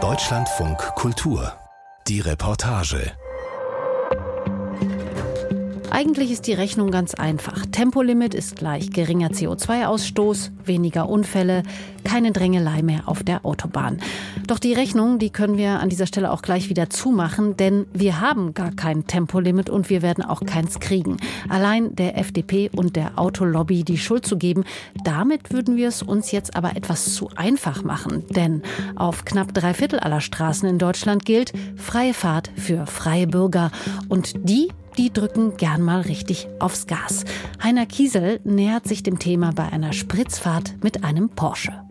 Deutschlandfunk Kultur. Die Reportage. Eigentlich ist die Rechnung ganz einfach. Tempolimit ist gleich geringer CO2-Ausstoß, weniger Unfälle, keine Drängelei mehr auf der Autobahn. Doch die Rechnung, die können wir an dieser Stelle auch gleich wieder zumachen, denn wir haben gar kein Tempolimit und wir werden auch keins kriegen. Allein der FDP und der Autolobby die Schuld zu geben, damit würden wir es uns jetzt aber etwas zu einfach machen. Denn auf knapp drei Viertel aller Straßen in Deutschland gilt freie Fahrt für freie Bürger. Und die die drücken gern mal richtig aufs Gas. Heiner Kiesel nähert sich dem Thema bei einer Spritzfahrt mit einem Porsche.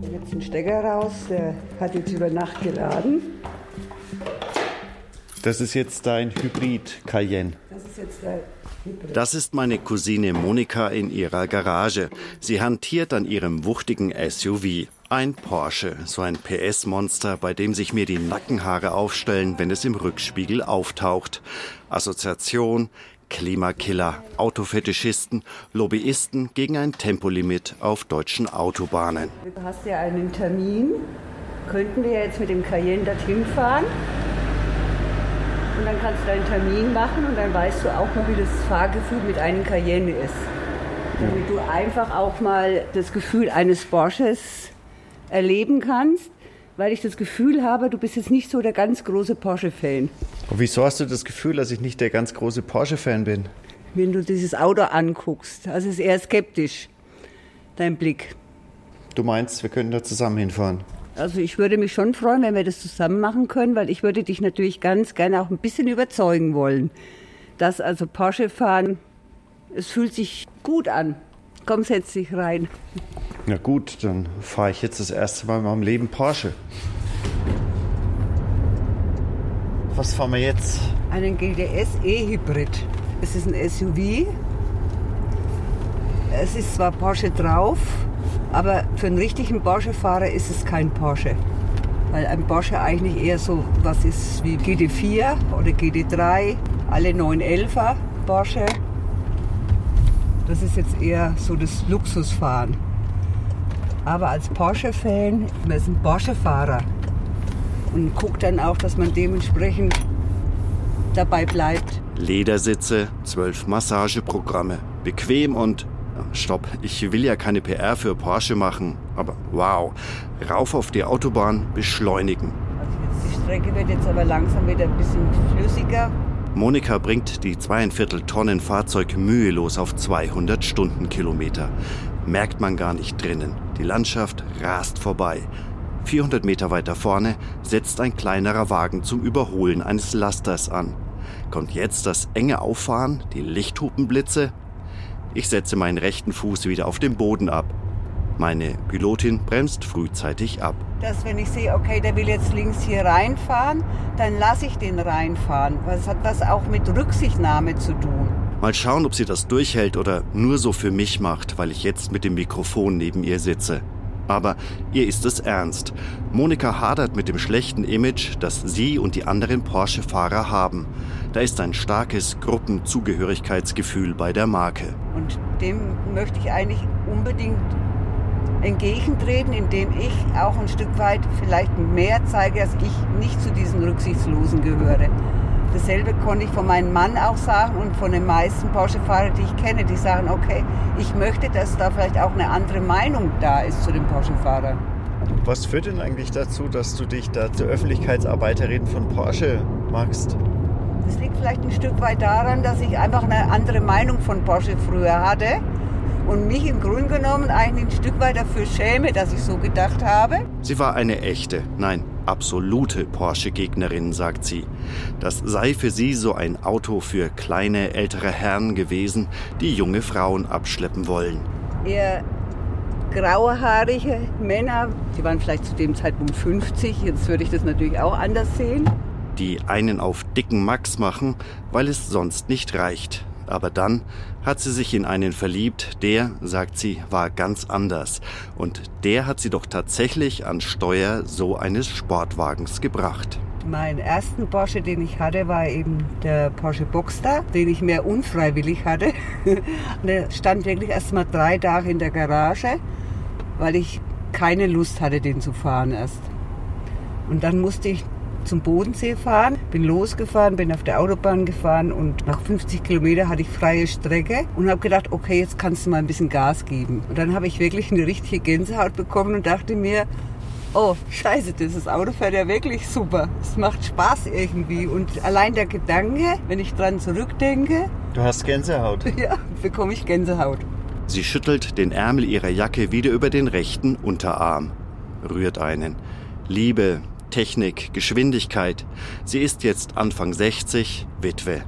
Hier jetzt ein Stecker raus, der hat jetzt über Nacht geladen. Das ist jetzt dein Hybrid Cayenne. Das ist jetzt Hybrid. Das ist meine Cousine Monika in ihrer Garage. Sie hantiert an ihrem wuchtigen SUV. Ein Porsche, so ein PS-Monster, bei dem sich mir die Nackenhaare aufstellen, wenn es im Rückspiegel auftaucht. Assoziation, Klimakiller, Autofetischisten, Lobbyisten gegen ein Tempolimit auf deutschen Autobahnen. Du hast ja einen Termin. Könnten wir jetzt mit dem Cayenne dorthin fahren? Und dann kannst du deinen Termin machen und dann weißt du auch mal, wie das Fahrgefühl mit einem Cayenne ist. Damit du einfach auch mal das Gefühl eines Porsches erleben kannst, weil ich das Gefühl habe, du bist jetzt nicht so der ganz große Porsche-Fan. Und wieso hast du das Gefühl, dass ich nicht der ganz große Porsche-Fan bin? Wenn du dieses Auto anguckst, also ist eher skeptisch, dein Blick. Du meinst, wir könnten da zusammen hinfahren? Also ich würde mich schon freuen, wenn wir das zusammen machen können, weil ich würde dich natürlich ganz gerne auch ein bisschen überzeugen wollen, dass also Porsche fahren, es fühlt sich gut an. Komm, setz dich rein. Na gut, dann fahre ich jetzt das erste Mal in meinem Leben Porsche. Was fahren wir jetzt? Einen GTS E-Hybrid. Es ist ein SUV. Es ist zwar Porsche drauf, aber für einen richtigen Porsche-Fahrer ist es kein Porsche. Weil ein Porsche eigentlich eher so was ist wie GT4 oder GT3, alle 911er Porsche. Das ist jetzt eher so das Luxusfahren. Aber als Porsche-Fan, ist ein Porsche-Fahrer und guckt dann auch, dass man dementsprechend dabei bleibt. Ledersitze, zwölf Massageprogramme. Bequem und. Stopp, ich will ja keine PR für Porsche machen, aber wow. Rauf auf die Autobahn, beschleunigen. Also jetzt die Strecke wird jetzt aber langsam wieder ein bisschen flüssiger. Monika bringt die zweieinviertel Tonnen Fahrzeug mühelos auf 200 Stundenkilometer. Merkt man gar nicht drinnen. Die Landschaft rast vorbei. 400 Meter weiter vorne setzt ein kleinerer Wagen zum Überholen eines Lasters an. Kommt jetzt das enge Auffahren, die Lichthupenblitze? Ich setze meinen rechten Fuß wieder auf den Boden ab. Meine Pilotin bremst frühzeitig ab. Dass wenn ich sehe, okay, der will jetzt links hier reinfahren, dann lasse ich den reinfahren. Was hat das auch mit Rücksichtnahme zu tun? Mal schauen, ob sie das durchhält oder nur so für mich macht, weil ich jetzt mit dem Mikrofon neben ihr sitze. Aber ihr ist es ernst. Monika hadert mit dem schlechten Image, das sie und die anderen Porsche-Fahrer haben. Da ist ein starkes Gruppenzugehörigkeitsgefühl bei der Marke. Und dem möchte ich eigentlich unbedingt entgegentreten, indem ich auch ein Stück weit vielleicht mehr zeige, dass ich nicht zu diesen Rücksichtslosen gehöre. Dasselbe konnte ich von meinem Mann auch sagen und von den meisten Porsche-Fahrern, die ich kenne, die sagen, okay, ich möchte, dass da vielleicht auch eine andere Meinung da ist zu den Porsche-Fahrern. Was führt denn eigentlich dazu, dass du dich da zur Öffentlichkeitsarbeiterin von Porsche machst? Das liegt vielleicht ein Stück weit daran, dass ich einfach eine andere Meinung von Porsche früher hatte und mich im Grunde genommen eigentlich ein Stück weit dafür schäme, dass ich so gedacht habe. Sie war eine echte, nein, absolute Porsche-Gegnerin, sagt sie. Das sei für sie so ein Auto für kleine, ältere Herren gewesen, die junge Frauen abschleppen wollen. Eher grauhaarige Männer, die waren vielleicht zu dem Zeitpunkt 50, jetzt würde ich das natürlich auch anders sehen. Die einen auf dicken Max machen, weil es sonst nicht reicht. Aber dann hat sie sich in einen verliebt, der, sagt sie, war ganz anders. Und der hat sie doch tatsächlich an Steuer so eines Sportwagens gebracht. Mein ersten Porsche, den ich hatte, war eben der Porsche Boxster, den ich mehr unfreiwillig hatte. der stand wirklich erst mal drei Tage in der Garage, weil ich keine Lust hatte, den zu fahren erst. Und dann musste ich zum Bodensee fahren, bin losgefahren, bin auf der Autobahn gefahren und nach 50 Kilometern hatte ich freie Strecke und habe gedacht, okay, jetzt kannst du mal ein bisschen Gas geben. Und dann habe ich wirklich eine richtige Gänsehaut bekommen und dachte mir, oh, scheiße, dieses Auto fährt ja wirklich super. Es macht Spaß irgendwie. Und allein der Gedanke, wenn ich dran zurückdenke. Du hast Gänsehaut. Ja, bekomme ich Gänsehaut. Sie schüttelt den Ärmel ihrer Jacke wieder über den rechten Unterarm, rührt einen. Liebe, Technik, Geschwindigkeit. Sie ist jetzt Anfang 60, Witwe.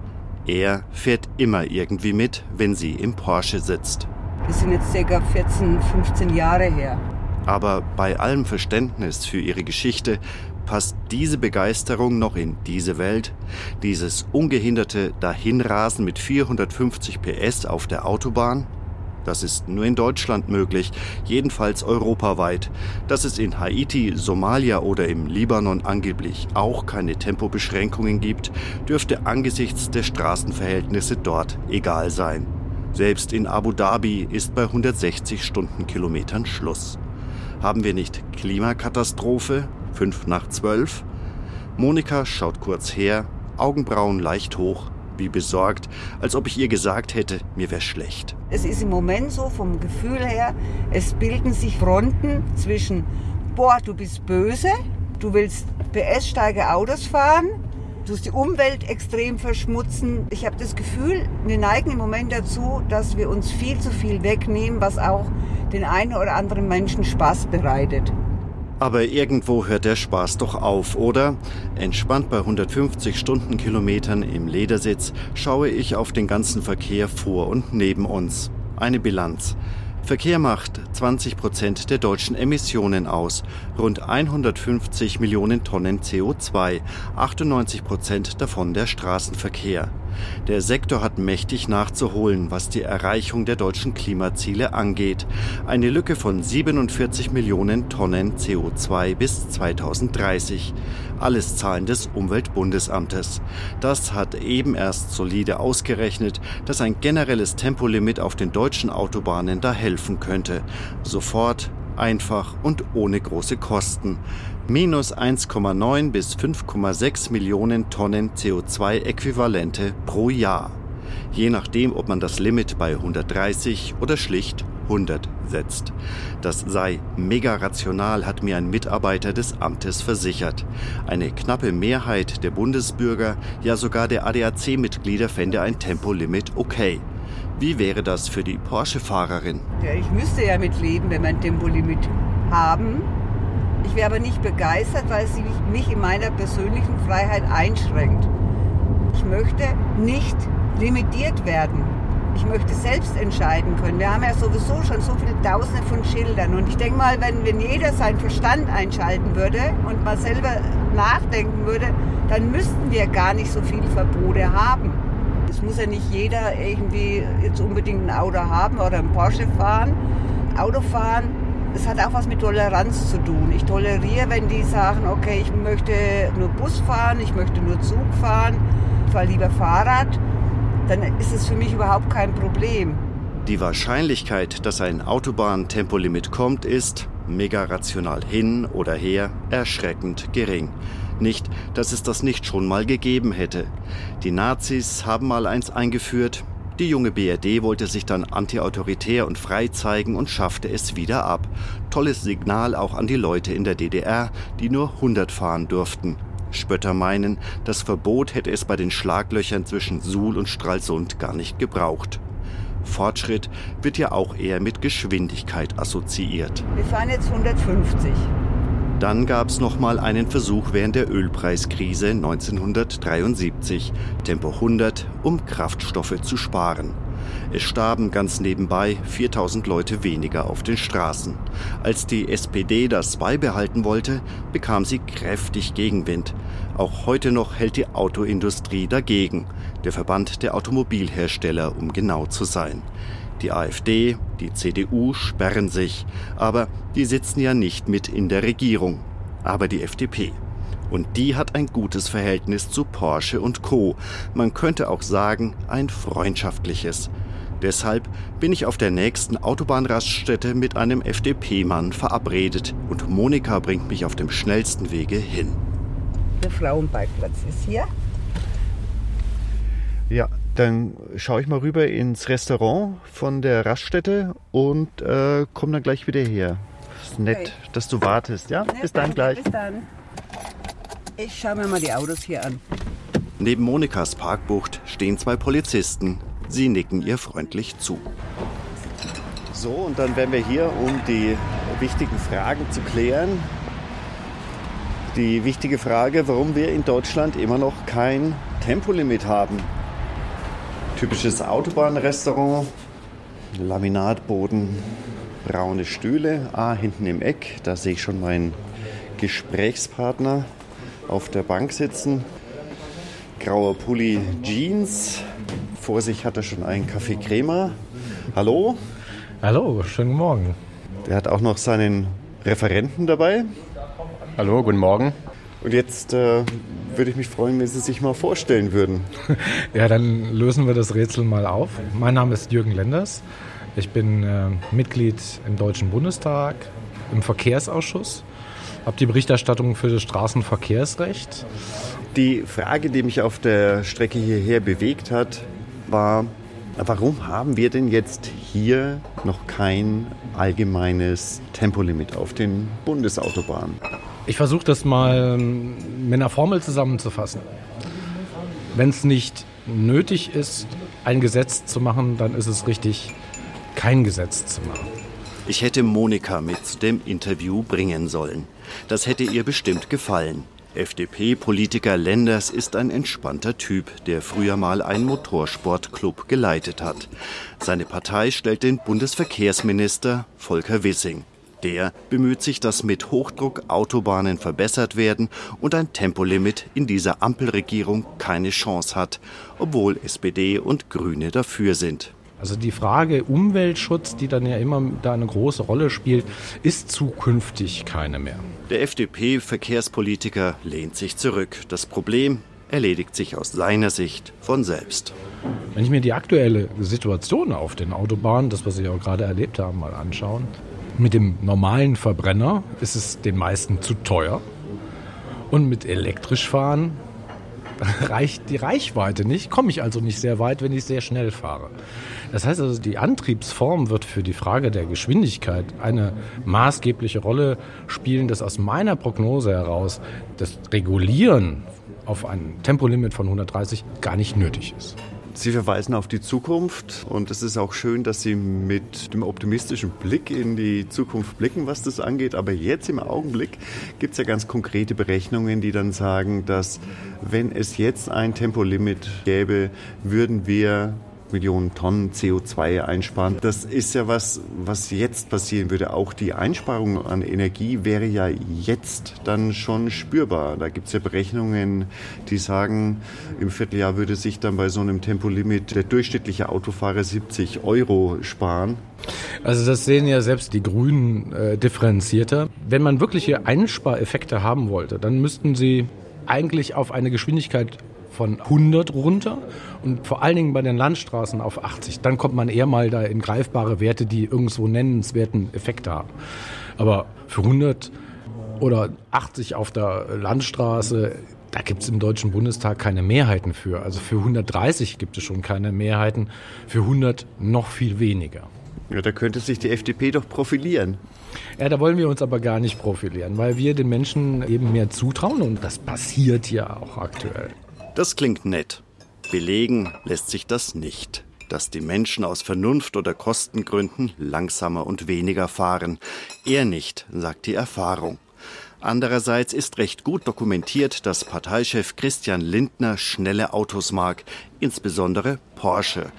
Er fährt immer irgendwie mit, wenn sie im Porsche sitzt. Das sind jetzt ca. 14, 15 Jahre her. Aber bei allem Verständnis für ihre Geschichte passt diese Begeisterung noch in diese Welt, dieses ungehinderte Dahinrasen mit 450 PS auf der Autobahn? Das ist nur in Deutschland möglich, jedenfalls europaweit. Dass es in Haiti, Somalia oder im Libanon angeblich auch keine Tempobeschränkungen gibt, dürfte angesichts der Straßenverhältnisse dort egal sein. Selbst in Abu Dhabi ist bei 160 Stundenkilometern Schluss. Haben wir nicht Klimakatastrophe? Fünf nach zwölf? Monika schaut kurz her, Augenbrauen leicht hoch, wie besorgt, als ob ich ihr gesagt hätte, mir wäre schlecht. Es ist im Moment so vom Gefühl her, es bilden sich Fronten zwischen, boah, du bist böse, du willst PS-steige Autos fahren, du die Umwelt extrem verschmutzen. Ich habe das Gefühl, wir neigen im Moment dazu, dass wir uns viel zu viel wegnehmen, was auch den einen oder anderen Menschen Spaß bereitet. Aber irgendwo hört der Spaß doch auf, oder? Entspannt bei 150 Stundenkilometern im Ledersitz schaue ich auf den ganzen Verkehr vor und neben uns. Eine Bilanz. Verkehr macht 20 Prozent der deutschen Emissionen aus, rund 150 Millionen Tonnen CO2, 98 Prozent davon der Straßenverkehr. Der Sektor hat mächtig nachzuholen, was die Erreichung der deutschen Klimaziele angeht. Eine Lücke von 47 Millionen Tonnen CO2 bis 2030. Alles Zahlen des Umweltbundesamtes. Das hat eben erst solide ausgerechnet, dass ein generelles Tempolimit auf den deutschen Autobahnen da helfen könnte. Sofort, einfach und ohne große Kosten minus 1,9 bis 5,6 Millionen Tonnen CO2-Äquivalente pro Jahr, je nachdem, ob man das Limit bei 130 oder schlicht 100 setzt. Das sei mega rational, hat mir ein Mitarbeiter des Amtes versichert. Eine knappe Mehrheit der Bundesbürger, ja sogar der ADAC-Mitglieder fände ein Tempolimit okay. Wie wäre das für die Porsche-Fahrerin? Ja, ich müsste ja mitleben, wenn wir ein Tempolimit haben. Ich wäre aber nicht begeistert, weil sie mich in meiner persönlichen Freiheit einschränkt. Ich möchte nicht limitiert werden. Ich möchte selbst entscheiden können. Wir haben ja sowieso schon so viele Tausende von Schildern. Und ich denke mal, wenn, wenn jeder seinen Verstand einschalten würde und mal selber nachdenken würde, dann müssten wir gar nicht so viele Verbote haben. Es muss ja nicht jeder irgendwie jetzt unbedingt ein Auto haben oder ein Porsche fahren. Autofahren es hat auch was mit Toleranz zu tun. Ich toleriere, wenn die sagen, okay, ich möchte nur Bus fahren, ich möchte nur Zug fahren, ich fahre lieber Fahrrad, dann ist es für mich überhaupt kein Problem. Die Wahrscheinlichkeit, dass ein Autobahntempolimit kommt, ist, mega rational hin oder her, erschreckend gering. Nicht, dass es das nicht schon mal gegeben hätte. Die Nazis haben mal eins eingeführt, die junge BRD wollte sich dann antiautoritär und frei zeigen und schaffte es wieder ab. Tolles Signal auch an die Leute in der DDR, die nur 100 fahren durften. Spötter meinen, das Verbot hätte es bei den Schlaglöchern zwischen Suhl und Stralsund gar nicht gebraucht. Fortschritt wird ja auch eher mit Geschwindigkeit assoziiert. Wir fahren jetzt 150. Dann gab es nochmal einen Versuch während der Ölpreiskrise 1973, Tempo 100, um Kraftstoffe zu sparen. Es starben ganz nebenbei 4000 Leute weniger auf den Straßen. Als die SPD das beibehalten wollte, bekam sie kräftig Gegenwind. Auch heute noch hält die Autoindustrie dagegen, der Verband der Automobilhersteller, um genau zu sein. Die AfD, die CDU sperren sich, aber die sitzen ja nicht mit in der Regierung. Aber die FDP. Und die hat ein gutes Verhältnis zu Porsche und Co. Man könnte auch sagen, ein freundschaftliches. Deshalb bin ich auf der nächsten Autobahnraststätte mit einem FDP-Mann verabredet und Monika bringt mich auf dem schnellsten Wege hin. Der Frauenparkplatz ist hier. Dann schaue ich mal rüber ins Restaurant von der Raststätte und äh, komme dann gleich wieder her. Ist nett, okay. dass du wartest, ja? Nett, bis dann gleich. Bis dann. Ich schaue mir mal die Autos hier an. Neben Monikas Parkbucht stehen zwei Polizisten. Sie nicken ihr freundlich zu. So, und dann wären wir hier, um die wichtigen Fragen zu klären. Die wichtige Frage, warum wir in Deutschland immer noch kein Tempolimit haben. Typisches Autobahnrestaurant, Laminatboden, braune Stühle. Ah, hinten im Eck, da sehe ich schon meinen Gesprächspartner auf der Bank sitzen. Grauer Pulli Jeans. Vor sich hat er schon einen Kaffee Crema. Hallo? Hallo, schönen Morgen. Der hat auch noch seinen Referenten dabei. Hallo, guten Morgen. Und jetzt äh, würde ich mich freuen, wenn Sie sich mal vorstellen würden. Ja, dann lösen wir das Rätsel mal auf. Mein Name ist Jürgen Lenders. Ich bin äh, Mitglied im Deutschen Bundestag, im Verkehrsausschuss, habe die Berichterstattung für das Straßenverkehrsrecht. Die Frage, die mich auf der Strecke hierher bewegt hat, war, warum haben wir denn jetzt hier noch kein allgemeines Tempolimit auf den Bundesautobahnen? Ich versuche das mal mit einer Formel zusammenzufassen. Wenn es nicht nötig ist, ein Gesetz zu machen, dann ist es richtig, kein Gesetz zu machen. Ich hätte Monika mit dem Interview bringen sollen. Das hätte ihr bestimmt gefallen. FDP-Politiker Lenders ist ein entspannter Typ, der früher mal einen Motorsportclub geleitet hat. Seine Partei stellt den Bundesverkehrsminister Volker Wissing. Der bemüht sich, dass mit Hochdruck Autobahnen verbessert werden und ein Tempolimit in dieser Ampelregierung keine Chance hat, obwohl SPD und Grüne dafür sind. Also die Frage Umweltschutz, die dann ja immer da eine große Rolle spielt, ist zukünftig keine mehr. Der FDP-Verkehrspolitiker lehnt sich zurück. Das Problem erledigt sich aus seiner Sicht von selbst. Wenn ich mir die aktuelle Situation auf den Autobahnen, das was Sie auch gerade erlebt haben, mal anschauen, mit dem normalen Verbrenner ist es den meisten zu teuer. Und mit elektrisch fahren reicht die Reichweite nicht, komme ich also nicht sehr weit, wenn ich sehr schnell fahre. Das heißt also, die Antriebsform wird für die Frage der Geschwindigkeit eine maßgebliche Rolle spielen, dass aus meiner Prognose heraus das Regulieren auf ein Tempolimit von 130 gar nicht nötig ist. Sie verweisen auf die Zukunft und es ist auch schön, dass Sie mit dem optimistischen Blick in die Zukunft blicken, was das angeht. Aber jetzt im Augenblick gibt es ja ganz konkrete Berechnungen, die dann sagen, dass wenn es jetzt ein Tempolimit gäbe, würden wir Millionen Tonnen CO2 einsparen. Das ist ja was, was jetzt passieren würde. Auch die Einsparung an Energie wäre ja jetzt dann schon spürbar. Da gibt es ja Berechnungen, die sagen, im Vierteljahr würde sich dann bei so einem Tempolimit der durchschnittliche Autofahrer 70 Euro sparen. Also das sehen ja selbst die Grünen äh, differenzierter. Wenn man wirkliche Einspareffekte haben wollte, dann müssten sie eigentlich auf eine Geschwindigkeit von 100 runter und vor allen Dingen bei den Landstraßen auf 80. Dann kommt man eher mal da in greifbare Werte, die irgendwo nennenswerten Effekte haben. Aber für 100 oder 80 auf der Landstraße, da gibt es im Deutschen Bundestag keine Mehrheiten für. Also für 130 gibt es schon keine Mehrheiten, für 100 noch viel weniger. Ja, da könnte sich die FDP doch profilieren. Ja, da wollen wir uns aber gar nicht profilieren, weil wir den Menschen eben mehr zutrauen und das passiert ja auch aktuell. Das klingt nett. Belegen lässt sich das nicht, dass die Menschen aus Vernunft oder Kostengründen langsamer und weniger fahren. Er nicht, sagt die Erfahrung. Andererseits ist recht gut dokumentiert, dass Parteichef Christian Lindner schnelle Autos mag, insbesondere Porsche.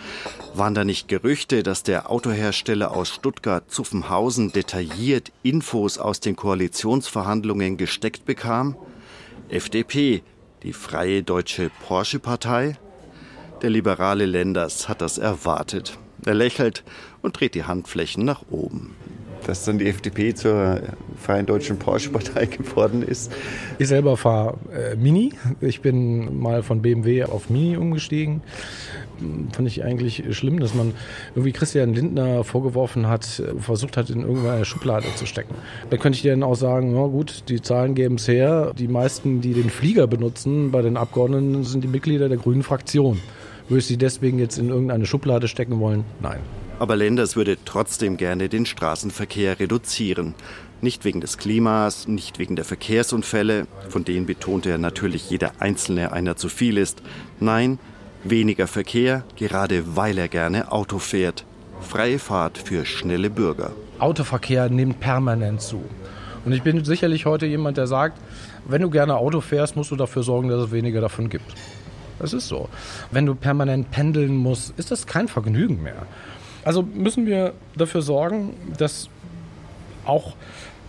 Waren da nicht Gerüchte, dass der Autohersteller aus Stuttgart-Zuffenhausen detailliert Infos aus den Koalitionsverhandlungen gesteckt bekam? FDP die Freie Deutsche Porsche-Partei? Der liberale Lenders hat das erwartet. Er lächelt und dreht die Handflächen nach oben. Dass dann die FDP zur Freien Deutschen Porsche-Partei geworden ist. Ich selber fahre äh, Mini. Ich bin mal von BMW auf Mini umgestiegen. fand ich eigentlich schlimm, dass man irgendwie Christian Lindner vorgeworfen hat, versucht hat, in irgendeine Schublade zu stecken. Da könnte ich dir dann auch sagen, ja gut, die Zahlen geben es her. Die meisten, die den Flieger benutzen bei den Abgeordneten, sind die Mitglieder der Grünen Fraktion. Würde ich sie deswegen jetzt in irgendeine Schublade stecken wollen? Nein. Aber Lenders würde trotzdem gerne den Straßenverkehr reduzieren. Nicht wegen des Klimas, nicht wegen der Verkehrsunfälle, von denen betonte er natürlich jeder einzelne einer zu viel ist. Nein, weniger Verkehr, gerade weil er gerne Auto fährt. Freie Fahrt für schnelle Bürger. Autoverkehr nimmt permanent zu. Und ich bin sicherlich heute jemand, der sagt, wenn du gerne Auto fährst, musst du dafür sorgen, dass es weniger davon gibt. Das ist so. Wenn du permanent pendeln musst, ist das kein Vergnügen mehr. Also müssen wir dafür sorgen, dass auch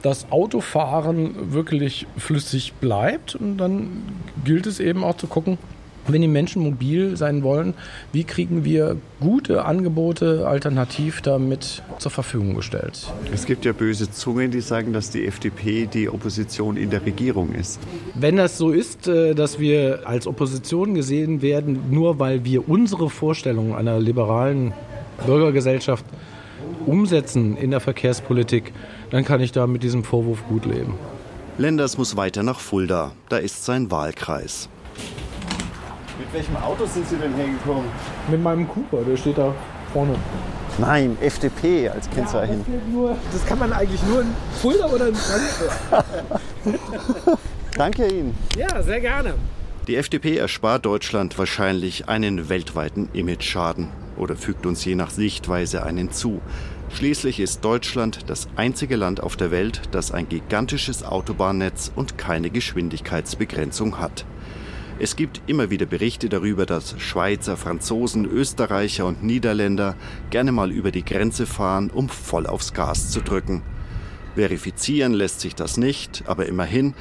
das Autofahren wirklich flüssig bleibt. Und dann gilt es eben auch zu gucken, wenn die Menschen mobil sein wollen, wie kriegen wir gute Angebote alternativ damit zur Verfügung gestellt? Es gibt ja böse Zungen, die sagen, dass die FDP die Opposition in der Regierung ist. Wenn das so ist, äh, dass wir als Opposition gesehen werden, nur weil wir unsere Vorstellungen einer liberalen Bürgergesellschaft umsetzen in der Verkehrspolitik, dann kann ich da mit diesem Vorwurf gut leben. Lenders muss weiter nach Fulda. Da ist sein Wahlkreis. Mit welchem Auto sind Sie denn hergekommen? Mit meinem Cooper, der steht da vorne. Nein, FDP als Kennzeichen. Ja, das kann man eigentlich nur in Fulda oder in Frankfurt. Danke Ihnen. Ja, sehr gerne. Die FDP erspart Deutschland wahrscheinlich einen weltweiten Imageschaden oder fügt uns je nach Sichtweise einen zu. Schließlich ist Deutschland das einzige Land auf der Welt, das ein gigantisches Autobahnnetz und keine Geschwindigkeitsbegrenzung hat. Es gibt immer wieder Berichte darüber, dass Schweizer, Franzosen, Österreicher und Niederländer gerne mal über die Grenze fahren, um voll aufs Gas zu drücken. Verifizieren lässt sich das nicht, aber immerhin,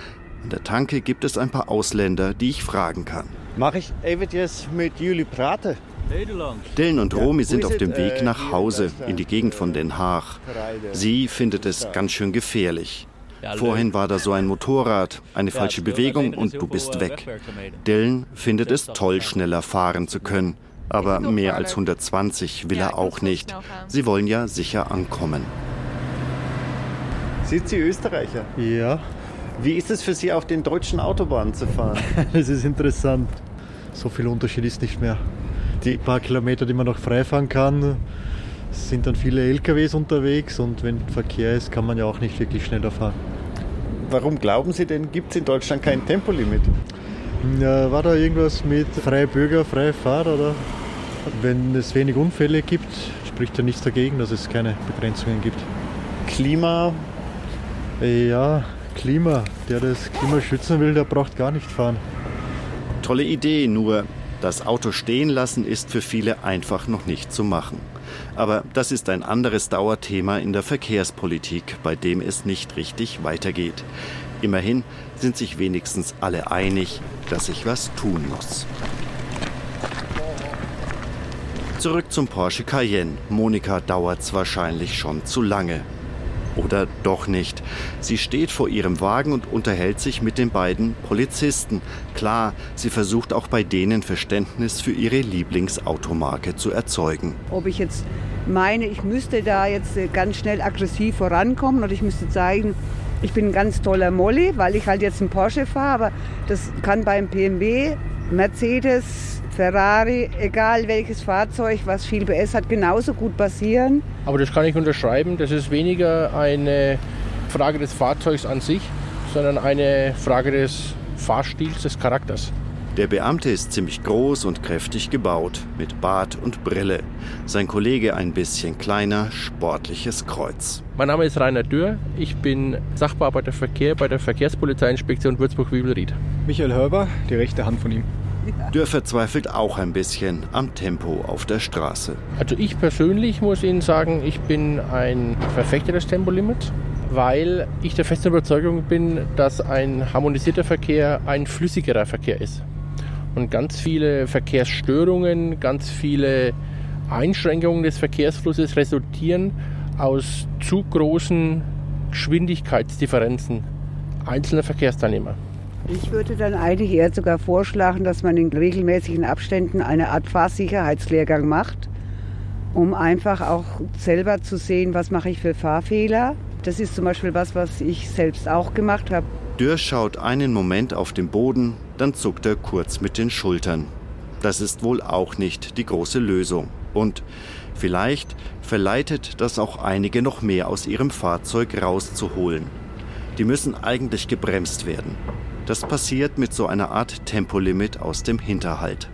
an der Tanke gibt es ein paar Ausländer, die ich fragen kann. Mache ich jetzt mit Juli Prate. Dylan und Romy sind auf dem Weg nach Hause in die Gegend von Den Haag. Sie findet es ganz schön gefährlich. Vorhin war da so ein Motorrad, eine falsche Bewegung und du bist weg. Dylan findet es toll, schneller fahren zu können. Aber mehr als 120 will er auch nicht. Sie wollen ja sicher ankommen. Sind Sie Österreicher? Ja. Wie ist es für Sie, auf den deutschen Autobahnen zu fahren? Das ist interessant. So viel Unterschied ist nicht mehr. Die paar Kilometer, die man noch frei fahren kann, sind dann viele LKWs unterwegs und wenn Verkehr ist, kann man ja auch nicht wirklich schneller fahren. Warum glauben Sie denn, gibt es in Deutschland kein Tempolimit? Ja, war da irgendwas mit freie Bürger, freie Fahrt oder? Wenn es wenig Unfälle gibt, spricht ja nichts dagegen, dass es keine Begrenzungen gibt. Klima? Ja, Klima. Der das Klima schützen will, der braucht gar nicht fahren. Tolle Idee, nur das Auto stehen lassen ist für viele einfach noch nicht zu machen. Aber das ist ein anderes Dauerthema in der Verkehrspolitik, bei dem es nicht richtig weitergeht. Immerhin sind sich wenigstens alle einig, dass sich was tun muss. Zurück zum Porsche Cayenne. Monika dauert's wahrscheinlich schon zu lange. Oder doch nicht. Sie steht vor ihrem Wagen und unterhält sich mit den beiden Polizisten. Klar, sie versucht auch bei denen Verständnis für ihre Lieblingsautomarke zu erzeugen. Ob ich jetzt meine, ich müsste da jetzt äh, ganz schnell aggressiv vorankommen oder ich müsste zeigen, ich bin ein ganz toller Molly, weil ich halt jetzt einen Porsche fahre, aber das kann beim BMW, Mercedes, Ferrari, egal welches Fahrzeug, was viel PS hat, genauso gut passieren. Aber das kann ich unterschreiben. Das ist weniger eine Frage des Fahrzeugs an sich, sondern eine Frage des Fahrstils, des Charakters. Der Beamte ist ziemlich groß und kräftig gebaut, mit Bart und Brille. Sein Kollege ein bisschen kleiner, sportliches Kreuz. Mein Name ist Rainer Dürr. Ich bin Sachbearbeiter Verkehr bei der Verkehrspolizeiinspektion Würzburg-Wiebelried. Michael Hörber, die rechte Hand von ihm. Dürr verzweifelt auch ein bisschen am Tempo auf der Straße. Also ich persönlich muss Ihnen sagen, ich bin ein Verfechter des Tempolimits, weil ich der festen Überzeugung bin, dass ein harmonisierter Verkehr ein flüssigerer Verkehr ist. Und ganz viele Verkehrsstörungen, ganz viele Einschränkungen des Verkehrsflusses resultieren aus zu großen Geschwindigkeitsdifferenzen einzelner Verkehrsteilnehmer. Ich würde dann eigentlich eher sogar vorschlagen, dass man in regelmäßigen Abständen eine Art Fahrsicherheitslehrgang macht, um einfach auch selber zu sehen, was mache ich für Fahrfehler. Das ist zum Beispiel was, was ich selbst auch gemacht habe. Dürr schaut einen Moment auf den Boden, dann zuckt er kurz mit den Schultern. Das ist wohl auch nicht die große Lösung. Und vielleicht verleitet das auch einige noch mehr aus ihrem Fahrzeug rauszuholen. Die müssen eigentlich gebremst werden. Das passiert mit so einer Art Tempolimit aus dem Hinterhalt.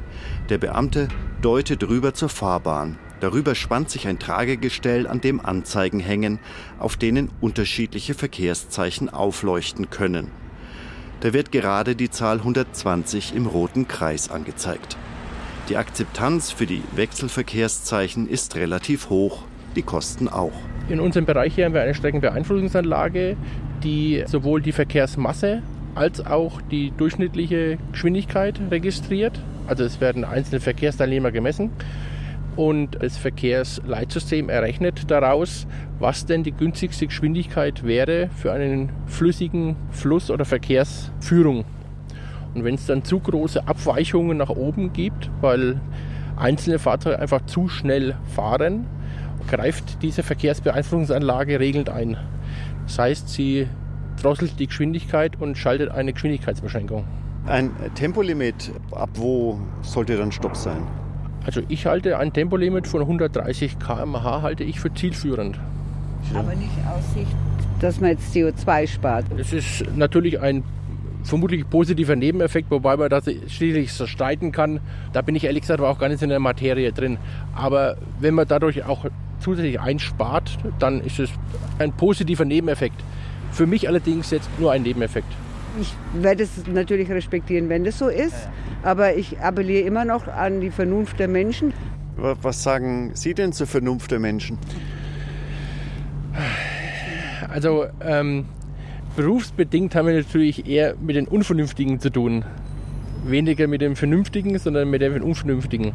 Der Beamte deutet rüber zur Fahrbahn. Darüber spannt sich ein Tragegestell, an dem Anzeigen hängen, auf denen unterschiedliche Verkehrszeichen aufleuchten können. Da wird gerade die Zahl 120 im roten Kreis angezeigt. Die Akzeptanz für die Wechselverkehrszeichen ist relativ hoch, die Kosten auch. In unserem Bereich hier haben wir eine Streckenbeeinflussungsanlage, die sowohl die Verkehrsmasse als auch die durchschnittliche Geschwindigkeit registriert. Also es werden einzelne Verkehrsteilnehmer gemessen und das Verkehrsleitsystem errechnet daraus, was denn die günstigste Geschwindigkeit wäre für einen flüssigen Fluss oder Verkehrsführung. Und wenn es dann zu große Abweichungen nach oben gibt, weil einzelne Fahrzeuge einfach zu schnell fahren, greift diese Verkehrsbeeinflussungsanlage regelnd ein. Das heißt, sie drosselt die Geschwindigkeit und schaltet eine Geschwindigkeitsbeschränkung. Ein Tempolimit, ab wo sollte dann Stopp sein? Also ich halte ein Tempolimit von 130 km/h halte ich für zielführend. Aber nicht aus Sicht, dass man jetzt CO2 spart. Es ist natürlich ein vermutlich positiver Nebeneffekt, wobei man das schließlich streiten kann. Da bin ich ehrlich gesagt auch gar nicht in der Materie drin. Aber wenn man dadurch auch zusätzlich einspart, dann ist es ein positiver Nebeneffekt. Für mich allerdings jetzt nur ein Nebeneffekt. Ich werde es natürlich respektieren, wenn das so ist, aber ich appelliere immer noch an die Vernunft der Menschen. Was sagen Sie denn zur Vernunft der Menschen? Also ähm, berufsbedingt haben wir natürlich eher mit den Unvernünftigen zu tun. Weniger mit den Vernünftigen, sondern mit den Unvernünftigen.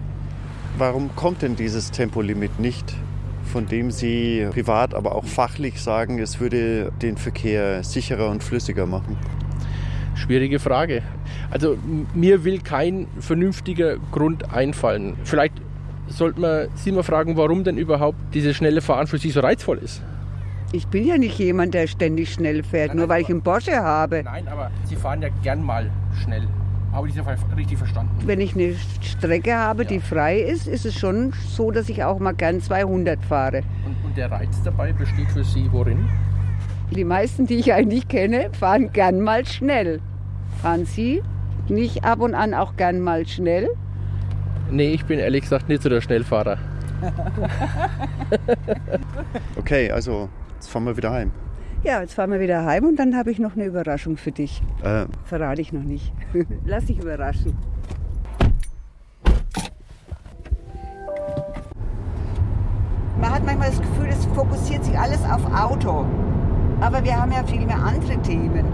Warum kommt denn dieses Tempolimit nicht, von dem Sie privat, aber auch fachlich sagen, es würde den Verkehr sicherer und flüssiger machen? Schwierige Frage. Also mir will kein vernünftiger Grund einfallen. Vielleicht sollte man Sie mal fragen, warum denn überhaupt dieses schnelle Fahren für Sie so reizvoll ist. Ich bin ja nicht jemand, der ständig schnell fährt, nein, nur weil ich einen Porsche habe. Nein, aber Sie fahren ja gern mal schnell. Habe ich das richtig verstanden? Wenn ich eine Strecke habe, ja. die frei ist, ist es schon so, dass ich auch mal gern 200 fahre. Und, und der Reiz dabei besteht für Sie worin? Die meisten, die ich eigentlich kenne, fahren gern mal schnell. Fahren Sie nicht ab und an auch gern mal schnell? Nee, ich bin ehrlich gesagt nicht so der Schnellfahrer. okay, also jetzt fahren wir wieder heim. Ja, jetzt fahren wir wieder heim und dann habe ich noch eine Überraschung für dich. Äh. Verrate ich noch nicht. Lass dich überraschen. Man hat manchmal das Gefühl, es fokussiert sich alles auf Auto. Aber wir haben ja viel mehr andere Themen.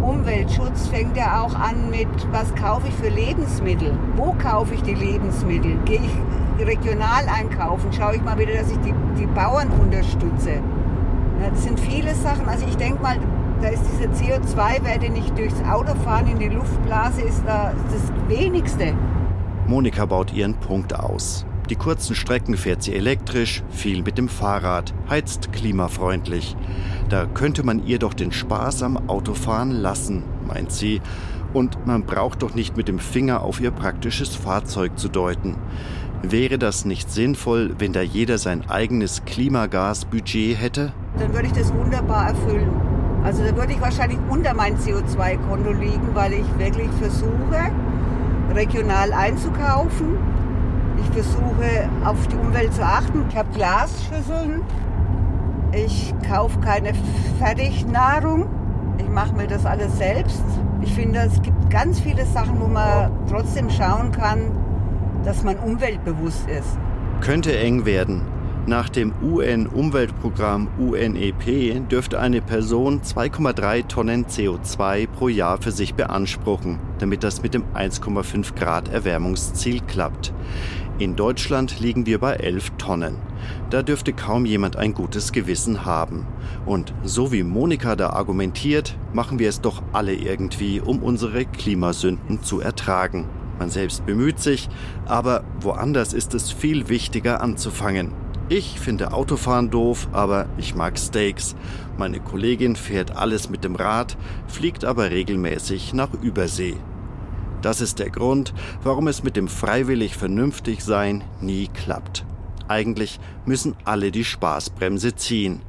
Umweltschutz fängt ja auch an mit, was kaufe ich für Lebensmittel? Wo kaufe ich die Lebensmittel? Gehe ich regional einkaufen? Schaue ich mal wieder, dass ich die, die Bauern unterstütze? Ja, das sind viele Sachen. Also ich denke mal, da ist dieser CO2-Wert, den ich durchs Autofahren in die Luftblase, ist da das Wenigste. Monika baut ihren Punkt aus. Die kurzen Strecken fährt sie elektrisch, viel mit dem Fahrrad, heizt klimafreundlich. Da könnte man ihr doch den Spaß am Autofahren lassen, meint sie. Und man braucht doch nicht mit dem Finger auf ihr praktisches Fahrzeug zu deuten. Wäre das nicht sinnvoll, wenn da jeder sein eigenes Klimagasbudget hätte? Dann würde ich das wunderbar erfüllen. Also da würde ich wahrscheinlich unter mein CO2-Konto liegen, weil ich wirklich versuche, regional einzukaufen, ich versuche auf die Umwelt zu achten. Ich habe Glasschüsseln. Ich kaufe keine Fertignahrung. Ich mache mir das alles selbst. Ich finde, es gibt ganz viele Sachen, wo man trotzdem schauen kann, dass man umweltbewusst ist. Könnte eng werden. Nach dem UN-Umweltprogramm UNEP dürfte eine Person 2,3 Tonnen CO2 pro Jahr für sich beanspruchen, damit das mit dem 1,5 Grad Erwärmungsziel klappt. In Deutschland liegen wir bei 11 Tonnen. Da dürfte kaum jemand ein gutes Gewissen haben. Und so wie Monika da argumentiert, machen wir es doch alle irgendwie, um unsere Klimasünden zu ertragen. Man selbst bemüht sich, aber woanders ist es viel wichtiger anzufangen. Ich finde Autofahren doof, aber ich mag Steaks. Meine Kollegin fährt alles mit dem Rad, fliegt aber regelmäßig nach Übersee. Das ist der Grund, warum es mit dem freiwillig vernünftig sein nie klappt. Eigentlich müssen alle die Spaßbremse ziehen.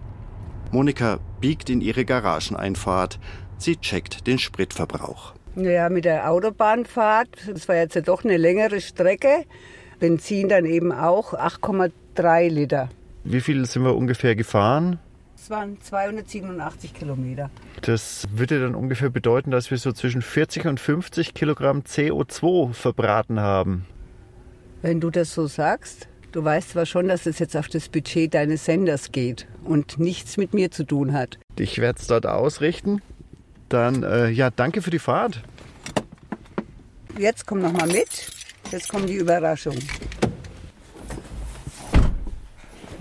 Monika biegt in ihre Garageneinfahrt. Sie checkt den Spritverbrauch. Ja, mit der Autobahnfahrt, das war jetzt ja doch eine längere Strecke. Benzin dann eben auch 8,3 Liter. Wie viel sind wir ungefähr gefahren? Das waren 287 Kilometer. Das würde dann ungefähr bedeuten, dass wir so zwischen 40 und 50 Kilogramm CO2 verbraten haben. Wenn du das so sagst, du weißt zwar schon, dass es jetzt auf das Budget deines Senders geht und nichts mit mir zu tun hat. Ich werde es dort ausrichten. Dann, äh, ja, danke für die Fahrt. Jetzt komm noch mal mit. Jetzt kommt die Überraschung.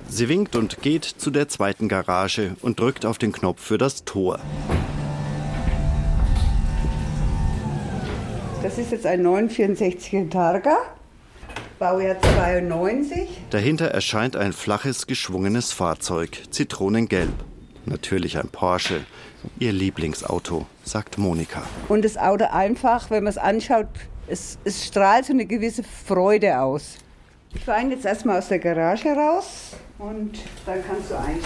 Sie winkt und geht zu der zweiten Garage und drückt auf den Knopf für das Tor. Das ist jetzt ein 964er Targa, Baujahr 92. Dahinter erscheint ein flaches, geschwungenes Fahrzeug, zitronengelb. Natürlich ein Porsche, ihr Lieblingsauto, sagt Monika. Und das Auto einfach, wenn man es anschaut, es, es strahlt so eine gewisse Freude aus. Ich fahre jetzt erstmal aus der Garage raus und dann kannst du einsteigen.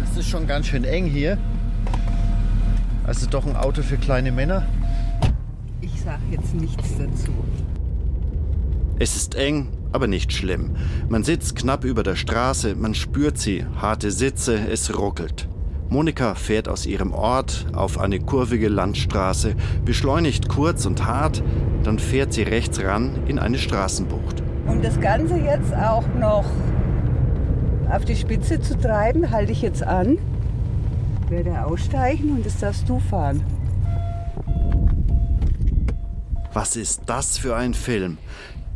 Das ist schon ganz schön eng hier. Also doch ein Auto für kleine Männer. Ich sage jetzt nichts dazu. Es ist eng, aber nicht schlimm. Man sitzt knapp über der Straße, man spürt sie, harte Sitze, es ruckelt. Monika fährt aus ihrem Ort auf eine kurvige Landstraße, beschleunigt kurz und hart, dann fährt sie rechts ran in eine Straßenbucht. Um das Ganze jetzt auch noch auf die Spitze zu treiben, halte ich jetzt an, werde aussteigen und das darfst du fahren. Was ist das für ein Film?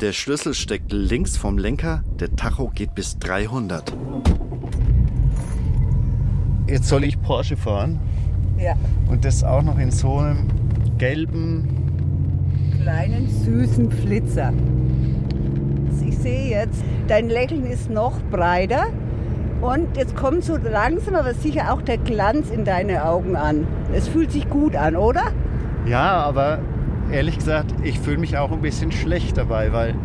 Der Schlüssel steckt links vom Lenker, der Tacho geht bis 300. Jetzt soll ich Porsche fahren. Ja. Und das auch noch in so einem gelben. Kleinen süßen Flitzer. Ich sehe jetzt, dein Lächeln ist noch breiter und jetzt kommt so langsam aber sicher auch der Glanz in deine Augen an. Es fühlt sich gut an, oder? Ja, aber ehrlich gesagt, ich fühle mich auch ein bisschen schlecht dabei, weil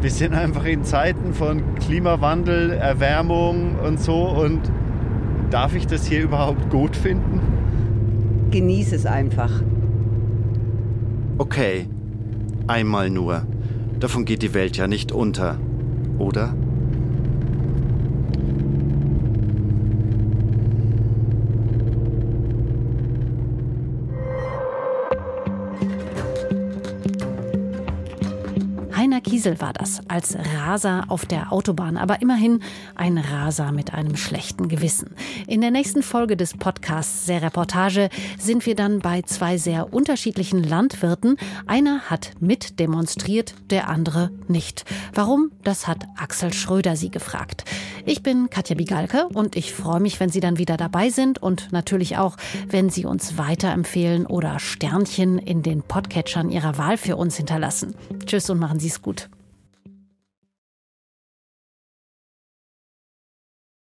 wir sind einfach in Zeiten von Klimawandel, Erwärmung und so. Und darf ich das hier überhaupt gut finden? Genieß es einfach. Okay, einmal nur. Davon geht die Welt ja nicht unter, oder? Kiesel war das, als Raser auf der Autobahn, aber immerhin ein Raser mit einem schlechten Gewissen. In der nächsten Folge des Podcasts Der Reportage sind wir dann bei zwei sehr unterschiedlichen Landwirten. Einer hat mit demonstriert, der andere nicht. Warum? Das hat Axel Schröder sie gefragt. Ich bin Katja Bigalke und ich freue mich, wenn Sie dann wieder dabei sind und natürlich auch, wenn Sie uns weiterempfehlen oder Sternchen in den Podcatchern Ihrer Wahl für uns hinterlassen. Tschüss und machen Sie es gut.